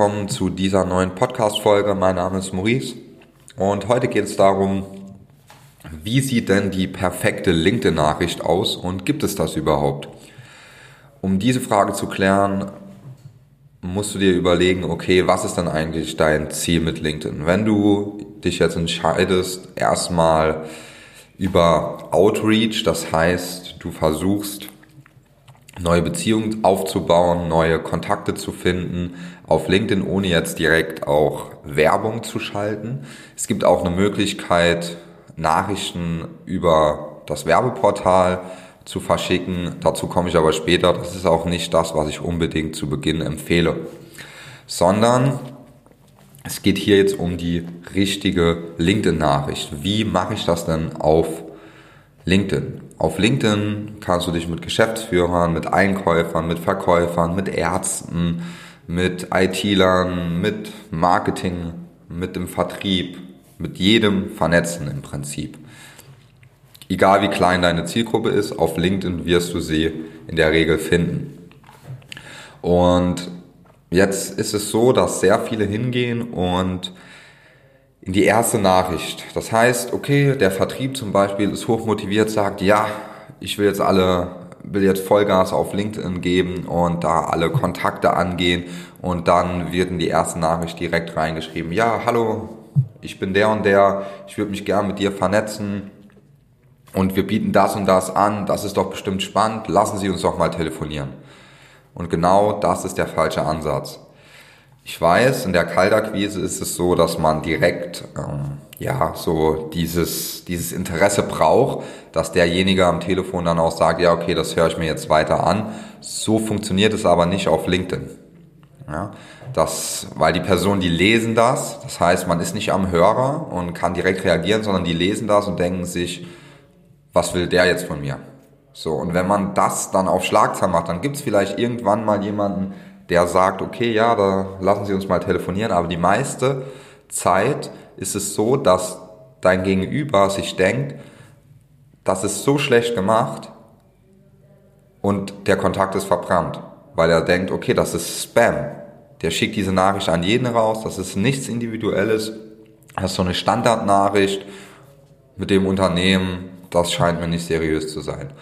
willkommen zu dieser neuen Podcast-Folge. Mein Name ist Maurice und heute geht es darum, wie sieht denn die perfekte LinkedIn-Nachricht aus und gibt es das überhaupt? Um diese Frage zu klären, musst du dir überlegen, okay, was ist dann eigentlich dein Ziel mit LinkedIn? Wenn du dich jetzt entscheidest, erstmal über Outreach, das heißt, du versuchst neue Beziehungen aufzubauen, neue Kontakte zu finden auf LinkedIn, ohne jetzt direkt auch Werbung zu schalten. Es gibt auch eine Möglichkeit, Nachrichten über das Werbeportal zu verschicken. Dazu komme ich aber später. Das ist auch nicht das, was ich unbedingt zu Beginn empfehle, sondern es geht hier jetzt um die richtige LinkedIn-Nachricht. Wie mache ich das denn auf LinkedIn? Auf LinkedIn kannst du dich mit Geschäftsführern, mit Einkäufern, mit Verkäufern, mit Ärzten, mit IT-Lern, mit Marketing, mit dem Vertrieb, mit jedem vernetzen im Prinzip. Egal wie klein deine Zielgruppe ist, auf LinkedIn wirst du sie in der Regel finden. Und jetzt ist es so, dass sehr viele hingehen und in die erste Nachricht. Das heißt, okay, der Vertrieb zum Beispiel ist hochmotiviert, sagt, ja, ich will jetzt alle, will jetzt Vollgas auf LinkedIn geben und da alle Kontakte angehen und dann wird in die erste Nachricht direkt reingeschrieben, ja, hallo, ich bin der und der, ich würde mich gern mit dir vernetzen und wir bieten das und das an, das ist doch bestimmt spannend, lassen Sie uns doch mal telefonieren. Und genau das ist der falsche Ansatz. Ich weiß, in der Kaltakquise ist es so, dass man direkt ähm, ja so dieses dieses Interesse braucht, dass derjenige am Telefon dann auch sagt, ja okay, das höre ich mir jetzt weiter an. So funktioniert es aber nicht auf LinkedIn. Ja, das, weil die Personen, die lesen das, das heißt, man ist nicht am Hörer und kann direkt reagieren, sondern die lesen das und denken sich, was will der jetzt von mir? So, und wenn man das dann auf Schlagzeilen macht, dann gibt es vielleicht irgendwann mal jemanden, der sagt, okay, ja, da lassen Sie uns mal telefonieren, aber die meiste Zeit ist es so, dass dein Gegenüber sich denkt, das ist so schlecht gemacht und der Kontakt ist verbrannt, weil er denkt, okay, das ist Spam. Der schickt diese Nachricht an jeden raus, das ist nichts Individuelles, das ist so eine Standardnachricht mit dem Unternehmen, das scheint mir nicht seriös zu sein.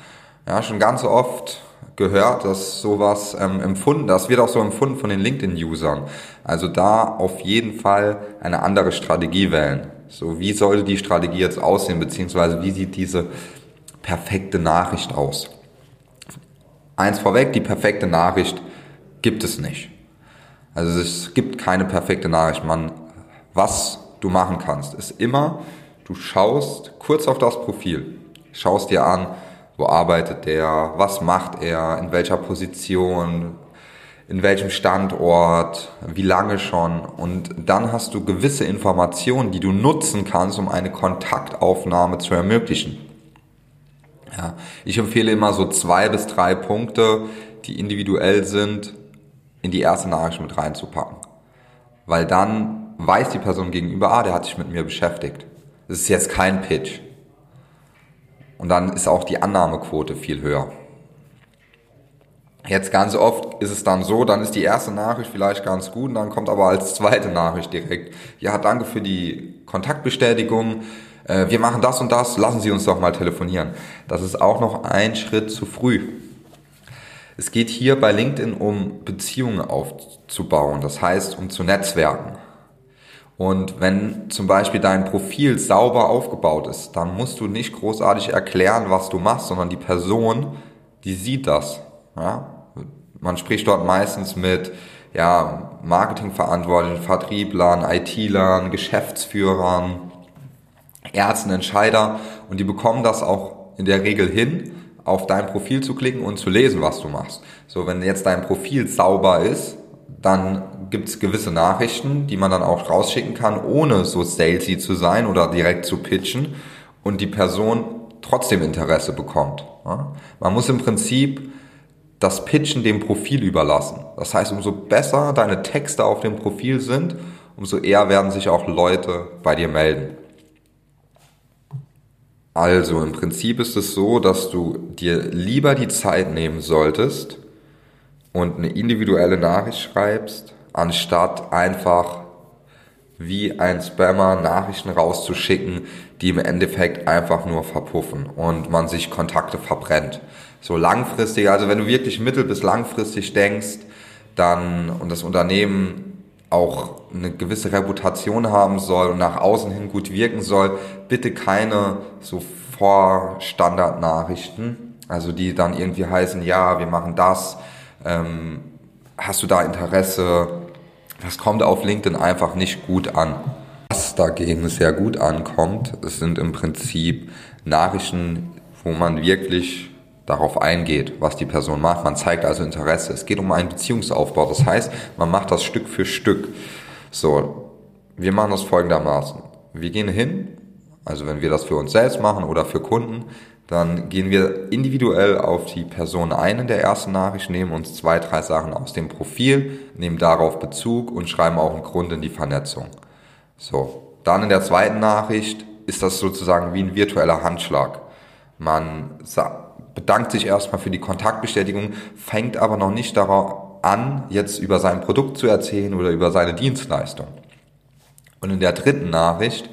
Ja, schon ganz oft gehört, dass sowas ähm, empfunden, das wird auch so empfunden von den LinkedIn-Usern. Also da auf jeden Fall eine andere Strategie wählen. So, wie sollte die Strategie jetzt aussehen, beziehungsweise wie sieht diese perfekte Nachricht aus? Eins vorweg, die perfekte Nachricht gibt es nicht. Also es gibt keine perfekte Nachricht. Man, was du machen kannst, ist immer, du schaust kurz auf das Profil, schaust dir an, wo arbeitet der? Was macht er? In welcher Position? In welchem Standort? Wie lange schon? Und dann hast du gewisse Informationen, die du nutzen kannst, um eine Kontaktaufnahme zu ermöglichen. Ja, ich empfehle immer so zwei bis drei Punkte, die individuell sind, in die erste Nachricht mit reinzupacken. Weil dann weiß die Person gegenüber, ah, der hat sich mit mir beschäftigt. Das ist jetzt kein Pitch. Und dann ist auch die Annahmequote viel höher. Jetzt ganz oft ist es dann so, dann ist die erste Nachricht vielleicht ganz gut und dann kommt aber als zweite Nachricht direkt, ja, danke für die Kontaktbestätigung, äh, wir machen das und das, lassen Sie uns doch mal telefonieren. Das ist auch noch ein Schritt zu früh. Es geht hier bei LinkedIn um Beziehungen aufzubauen, das heißt um zu netzwerken. Und wenn zum Beispiel dein Profil sauber aufgebaut ist, dann musst du nicht großartig erklären, was du machst, sondern die Person, die sieht das. Ja? Man spricht dort meistens mit ja, Marketingverantwortlichen, Vertrieblern, IT-Lern, Geschäftsführern, Ärzten, Entscheider und die bekommen das auch in der Regel hin, auf dein Profil zu klicken und zu lesen, was du machst. So, wenn jetzt dein Profil sauber ist, dann gibt es gewisse Nachrichten, die man dann auch rausschicken kann, ohne so salesy zu sein oder direkt zu pitchen und die Person trotzdem Interesse bekommt. Man muss im Prinzip das Pitchen dem Profil überlassen. Das heißt, umso besser deine Texte auf dem Profil sind, umso eher werden sich auch Leute bei dir melden. Also im Prinzip ist es so, dass du dir lieber die Zeit nehmen solltest, und eine individuelle Nachricht schreibst, anstatt einfach wie ein Spammer Nachrichten rauszuschicken, die im Endeffekt einfach nur verpuffen und man sich Kontakte verbrennt. So langfristig, also wenn du wirklich mittel- bis langfristig denkst, dann und das Unternehmen auch eine gewisse Reputation haben soll und nach außen hin gut wirken soll, bitte keine so Vorstandardnachrichten, also die dann irgendwie heißen, ja, wir machen das, ähm, hast du da Interesse? Das kommt auf LinkedIn einfach nicht gut an. Was dagegen sehr gut ankommt, es sind im Prinzip Nachrichten, wo man wirklich darauf eingeht, was die Person macht. Man zeigt also Interesse. Es geht um einen Beziehungsaufbau. Das heißt, man macht das Stück für Stück. So, wir machen das folgendermaßen. Wir gehen hin, also wenn wir das für uns selbst machen oder für Kunden, dann gehen wir individuell auf die Person ein in der ersten Nachricht, nehmen uns zwei, drei Sachen aus dem Profil, nehmen darauf Bezug und schreiben auch einen Grund in die Vernetzung. So, dann in der zweiten Nachricht ist das sozusagen wie ein virtueller Handschlag. Man bedankt sich erstmal für die Kontaktbestätigung, fängt aber noch nicht darauf an, jetzt über sein Produkt zu erzählen oder über seine Dienstleistung. Und in der dritten Nachricht,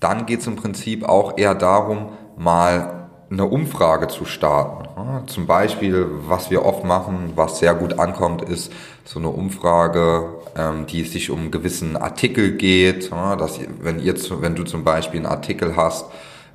dann geht es im Prinzip auch eher darum, mal eine Umfrage zu starten. Zum Beispiel, was wir oft machen, was sehr gut ankommt, ist so eine Umfrage, ähm, die sich um einen gewissen Artikel geht. Dass wenn ihr, wenn du zum Beispiel einen Artikel hast,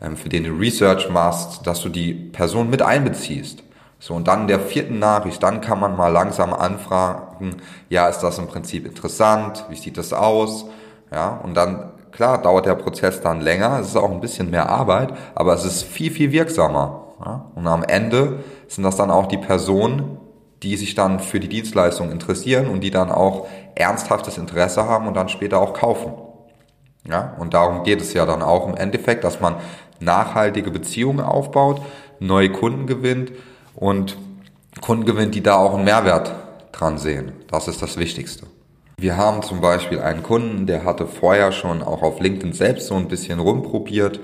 ähm, für den du Research machst, dass du die Person mit einbeziehst. So, und dann in der vierten Nachricht, dann kann man mal langsam anfragen, ja, ist das im Prinzip interessant? Wie sieht das aus? Ja, und dann, klar, dauert der Prozess dann länger, es ist auch ein bisschen mehr Arbeit, aber es ist viel, viel wirksamer. Ja? Und am Ende sind das dann auch die Personen, die sich dann für die Dienstleistung interessieren und die dann auch ernsthaftes Interesse haben und dann später auch kaufen. Ja, und darum geht es ja dann auch im Endeffekt, dass man nachhaltige Beziehungen aufbaut, neue Kunden gewinnt und Kunden gewinnt, die da auch einen Mehrwert dran sehen. Das ist das Wichtigste. Wir haben zum Beispiel einen Kunden, der hatte vorher schon auch auf LinkedIn selbst so ein bisschen rumprobiert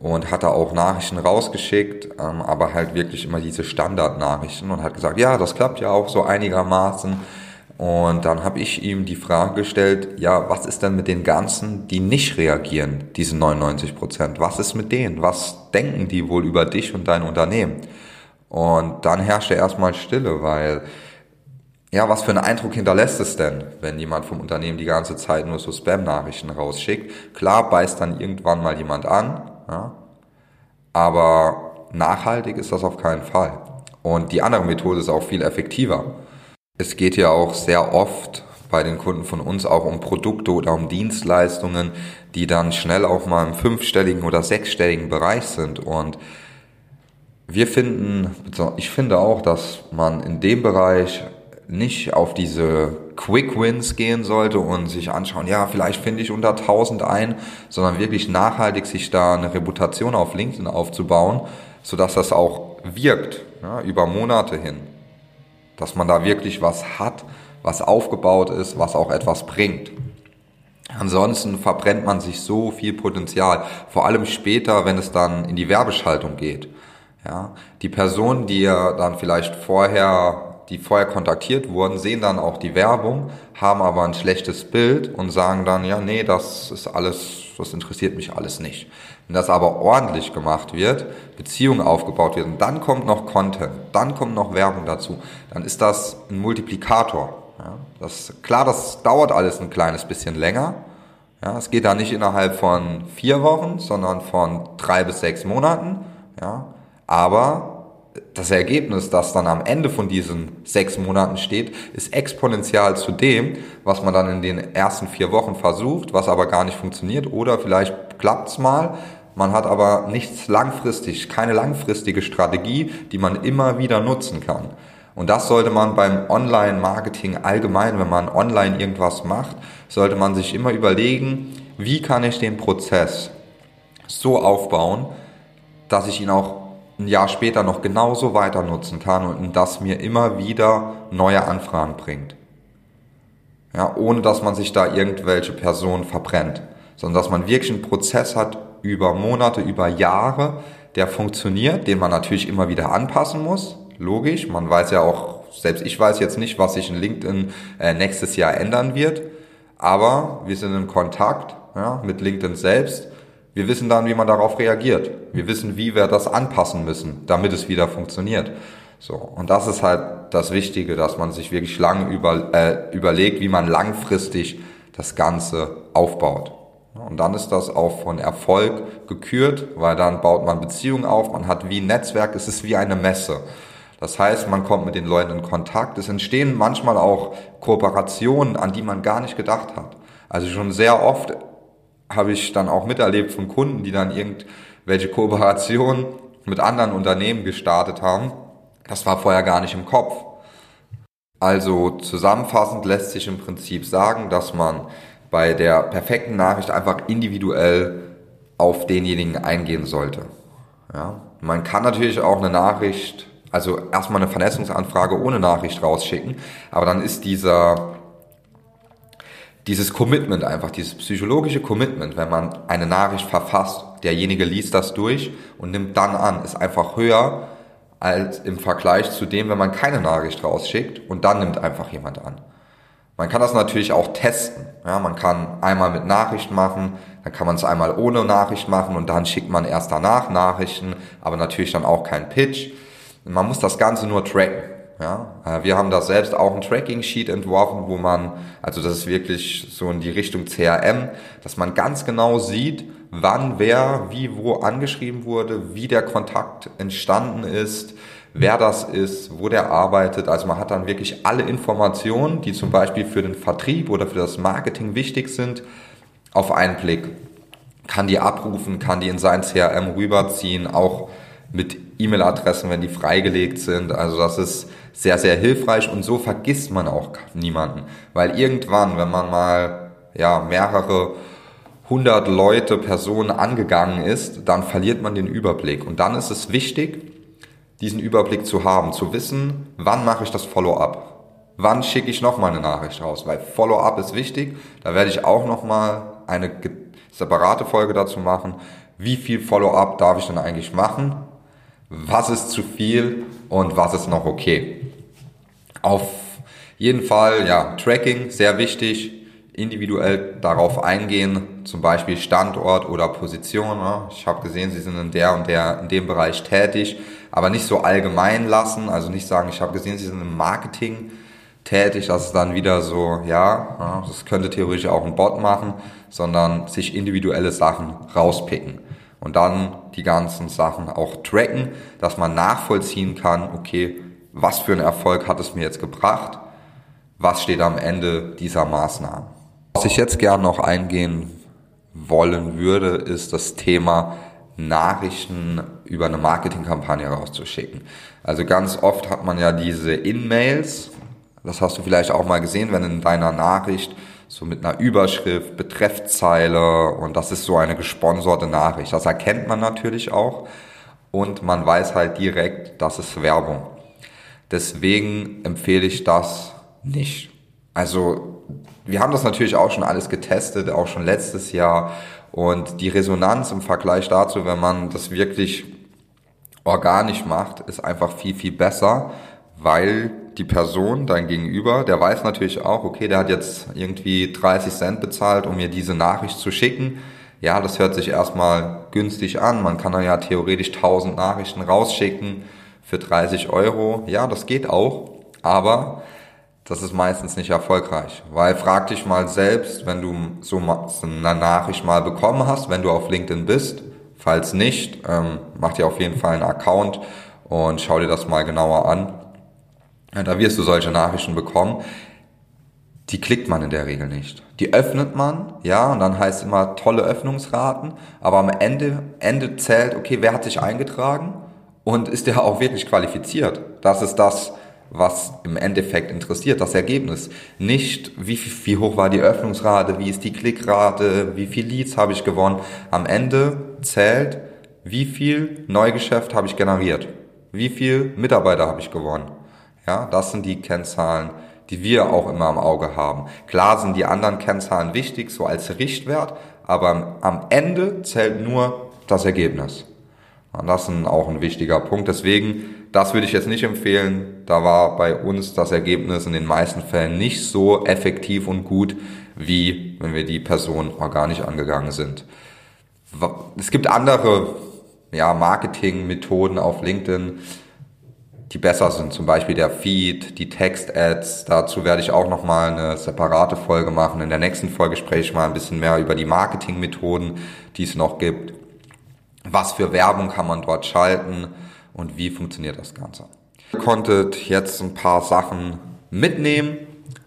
und hatte auch Nachrichten rausgeschickt, ähm, aber halt wirklich immer diese Standardnachrichten und hat gesagt, ja, das klappt ja auch so einigermaßen. Und dann habe ich ihm die Frage gestellt, ja, was ist denn mit den ganzen, die nicht reagieren, diese 99 Prozent? Was ist mit denen? Was denken die wohl über dich und dein Unternehmen? Und dann herrschte erstmal Stille, weil, ja, was für einen Eindruck hinterlässt es denn, wenn jemand vom Unternehmen die ganze Zeit nur so Spam-Nachrichten rausschickt? Klar beißt dann irgendwann mal jemand an, ja, aber nachhaltig ist das auf keinen Fall. Und die andere Methode ist auch viel effektiver. Es geht ja auch sehr oft bei den Kunden von uns auch um Produkte oder um Dienstleistungen, die dann schnell auch mal im fünfstelligen oder sechsstelligen Bereich sind. Und wir finden, ich finde auch, dass man in dem Bereich nicht auf diese Quick Wins gehen sollte und sich anschauen, ja, vielleicht finde ich unter 1000 ein, sondern wirklich nachhaltig sich da eine Reputation auf LinkedIn aufzubauen, sodass das auch wirkt, ja, über Monate hin dass man da wirklich was hat, was aufgebaut ist, was auch etwas bringt. Ansonsten verbrennt man sich so viel Potenzial, vor allem später, wenn es dann in die Werbeschaltung geht. Ja, die Personen, die ja dann vielleicht vorher, die vorher kontaktiert wurden, sehen dann auch die Werbung, haben aber ein schlechtes Bild und sagen dann, ja, nee, das ist alles, das interessiert mich alles nicht. Wenn das aber ordentlich gemacht wird, Beziehungen aufgebaut wird und dann kommt noch Content, dann kommt noch Werbung dazu, dann ist das ein Multiplikator. Ja, das, klar, das dauert alles ein kleines bisschen länger. Ja, es geht da nicht innerhalb von vier Wochen, sondern von drei bis sechs Monaten. Ja, aber das Ergebnis, das dann am Ende von diesen sechs Monaten steht, ist exponentiell zu dem, was man dann in den ersten vier Wochen versucht, was aber gar nicht funktioniert oder vielleicht klappt's mal, man hat aber nichts langfristig, keine langfristige Strategie, die man immer wieder nutzen kann. Und das sollte man beim Online-Marketing allgemein, wenn man online irgendwas macht, sollte man sich immer überlegen, wie kann ich den Prozess so aufbauen, dass ich ihn auch ein Jahr später noch genauso weiter nutzen kann und das mir immer wieder neue Anfragen bringt. Ja, ohne dass man sich da irgendwelche Personen verbrennt, sondern dass man wirklich einen Prozess hat über Monate, über Jahre, der funktioniert, den man natürlich immer wieder anpassen muss. Logisch, man weiß ja auch selbst ich weiß jetzt nicht, was sich in LinkedIn äh, nächstes Jahr ändern wird, aber wir sind in Kontakt ja, mit LinkedIn selbst. Wir wissen dann, wie man darauf reagiert. Wir wissen, wie wir das anpassen müssen, damit es wieder funktioniert. So, und das ist halt das Wichtige, dass man sich wirklich lange über, äh, überlegt, wie man langfristig das Ganze aufbaut. Und dann ist das auch von Erfolg gekürt, weil dann baut man Beziehungen auf, man hat wie ein Netzwerk, es ist wie eine Messe. Das heißt, man kommt mit den Leuten in Kontakt. Es entstehen manchmal auch Kooperationen, an die man gar nicht gedacht hat. Also schon sehr oft habe ich dann auch miterlebt von Kunden, die dann irgendwelche Kooperationen mit anderen Unternehmen gestartet haben. Das war vorher gar nicht im Kopf. Also zusammenfassend lässt sich im Prinzip sagen, dass man bei der perfekten Nachricht einfach individuell auf denjenigen eingehen sollte. Ja. Man kann natürlich auch eine Nachricht, also erstmal eine Vernetzungsanfrage ohne Nachricht rausschicken, aber dann ist dieser dieses Commitment einfach, dieses psychologische Commitment, wenn man eine Nachricht verfasst, derjenige liest das durch und nimmt dann an, ist einfach höher als im Vergleich zu dem, wenn man keine Nachricht rausschickt und dann nimmt einfach jemand an. Man kann das natürlich auch testen. Ja, man kann einmal mit Nachricht machen, dann kann man es einmal ohne Nachricht machen und dann schickt man erst danach Nachrichten, aber natürlich dann auch kein Pitch. Man muss das Ganze nur tracken. Ja, äh, wir haben da selbst auch ein Tracking-Sheet entworfen, wo man, also das ist wirklich so in die Richtung CRM, dass man ganz genau sieht, wann wer wie wo angeschrieben wurde, wie der Kontakt entstanden ist, wer das ist, wo der arbeitet. Also man hat dann wirklich alle Informationen, die zum Beispiel für den Vertrieb oder für das Marketing wichtig sind, auf einen Blick. Kann die abrufen, kann die in sein CRM rüberziehen, auch mit E-Mail-Adressen, wenn die freigelegt sind. Also das ist sehr, sehr hilfreich und so vergisst man auch niemanden. Weil irgendwann, wenn man mal ja, mehrere hundert Leute, Personen angegangen ist, dann verliert man den Überblick. Und dann ist es wichtig, diesen Überblick zu haben, zu wissen, wann mache ich das Follow-up. Wann schicke ich noch mal eine Nachricht raus? Weil Follow-up ist wichtig. Da werde ich auch noch mal eine separate Folge dazu machen. Wie viel Follow-up darf ich denn eigentlich machen? Was ist zu viel und was ist noch okay? Auf jeden Fall, ja, Tracking, sehr wichtig. Individuell darauf eingehen, zum Beispiel Standort oder Position. Ne? Ich habe gesehen, Sie sind in der und der, in dem Bereich tätig aber nicht so allgemein lassen, also nicht sagen, ich habe gesehen, Sie sind im Marketing tätig, das ist dann wieder so, ja, das könnte theoretisch auch ein Bot machen, sondern sich individuelle Sachen rauspicken und dann die ganzen Sachen auch tracken, dass man nachvollziehen kann, okay, was für einen Erfolg hat es mir jetzt gebracht, was steht am Ende dieser Maßnahmen. Was ich jetzt gern noch eingehen wollen würde, ist das Thema Nachrichten über eine Marketingkampagne rauszuschicken. Also ganz oft hat man ja diese In-Mails, das hast du vielleicht auch mal gesehen, wenn in deiner Nachricht so mit einer Überschrift, Betreffzeile und das ist so eine gesponserte Nachricht. Das erkennt man natürlich auch und man weiß halt direkt, das ist Werbung. Deswegen empfehle ich das nicht. Also wir haben das natürlich auch schon alles getestet, auch schon letztes Jahr und die Resonanz im Vergleich dazu, wenn man das wirklich organisch macht, ist einfach viel, viel besser, weil die Person, dein Gegenüber, der weiß natürlich auch, okay, der hat jetzt irgendwie 30 Cent bezahlt, um mir diese Nachricht zu schicken. Ja, das hört sich erstmal günstig an. Man kann dann ja theoretisch 1000 Nachrichten rausschicken für 30 Euro. Ja, das geht auch. Aber das ist meistens nicht erfolgreich. Weil frag dich mal selbst, wenn du so eine Nachricht mal bekommen hast, wenn du auf LinkedIn bist. Falls nicht, ähm, mach dir auf jeden Fall einen Account und schau dir das mal genauer an. Da wirst du solche Nachrichten bekommen. Die klickt man in der Regel nicht. Die öffnet man, ja, und dann heißt immer tolle Öffnungsraten, aber am Ende, Ende zählt, okay, wer hat sich eingetragen und ist der auch wirklich qualifiziert? Das ist das, was im Endeffekt interessiert, das Ergebnis. Nicht, wie, wie hoch war die Öffnungsrate, wie ist die Klickrate, wie viel Leads habe ich gewonnen. Am Ende zählt, wie viel Neugeschäft habe ich generiert, wie viel Mitarbeiter habe ich gewonnen. Ja, das sind die Kennzahlen, die wir auch immer im Auge haben. Klar sind die anderen Kennzahlen wichtig, so als Richtwert, aber am Ende zählt nur das Ergebnis. Das ist auch ein wichtiger Punkt. Deswegen, das würde ich jetzt nicht empfehlen. Da war bei uns das Ergebnis in den meisten Fällen nicht so effektiv und gut, wie wenn wir die Person organisch angegangen sind. Es gibt andere ja, Marketingmethoden auf LinkedIn, die besser sind. Zum Beispiel der Feed, die Text-Ads. Dazu werde ich auch nochmal eine separate Folge machen. In der nächsten Folge spreche ich mal ein bisschen mehr über die Marketingmethoden, die es noch gibt. Was für Werbung kann man dort schalten und wie funktioniert das Ganze. Ihr konntet jetzt ein paar Sachen mitnehmen,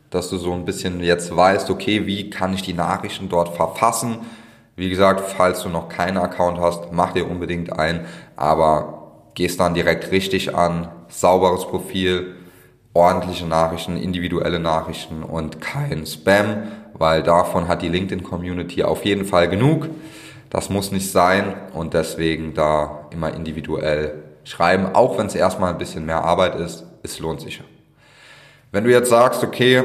dass du so ein bisschen jetzt weißt, okay, wie kann ich die Nachrichten dort verfassen. Wie gesagt, falls du noch keinen Account hast, mach dir unbedingt ein, aber gehst dann direkt richtig an, sauberes Profil, ordentliche Nachrichten, individuelle Nachrichten und kein Spam, weil davon hat die LinkedIn-Community auf jeden Fall genug. Das muss nicht sein und deswegen da immer individuell schreiben, auch wenn es erstmal ein bisschen mehr Arbeit ist, es lohnt sich. Wenn du jetzt sagst, okay,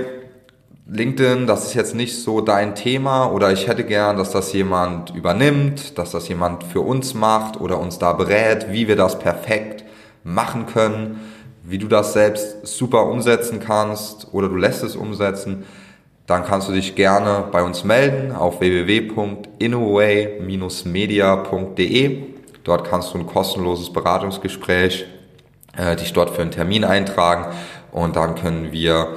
LinkedIn, das ist jetzt nicht so dein Thema oder ich hätte gern, dass das jemand übernimmt, dass das jemand für uns macht oder uns da berät, wie wir das perfekt machen können, wie du das selbst super umsetzen kannst oder du lässt es umsetzen, dann kannst du dich gerne bei uns melden auf www.inoway-media.de. Dort kannst du ein kostenloses Beratungsgespräch äh, dich dort für einen Termin eintragen und dann können wir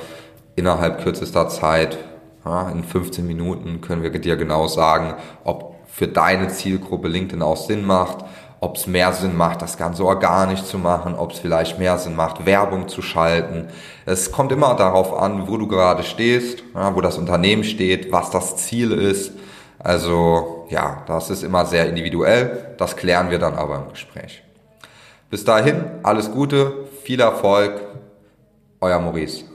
innerhalb kürzester Zeit, ja, in 15 Minuten, können wir dir genau sagen, ob für deine Zielgruppe LinkedIn auch Sinn macht, ob es mehr Sinn macht, das Ganze organisch zu machen, ob es vielleicht mehr Sinn macht, Werbung zu schalten. Es kommt immer darauf an, wo du gerade stehst, ja, wo das Unternehmen steht, was das Ziel ist. Also ja, das ist immer sehr individuell. Das klären wir dann aber im Gespräch. Bis dahin, alles Gute, viel Erfolg, euer Maurice.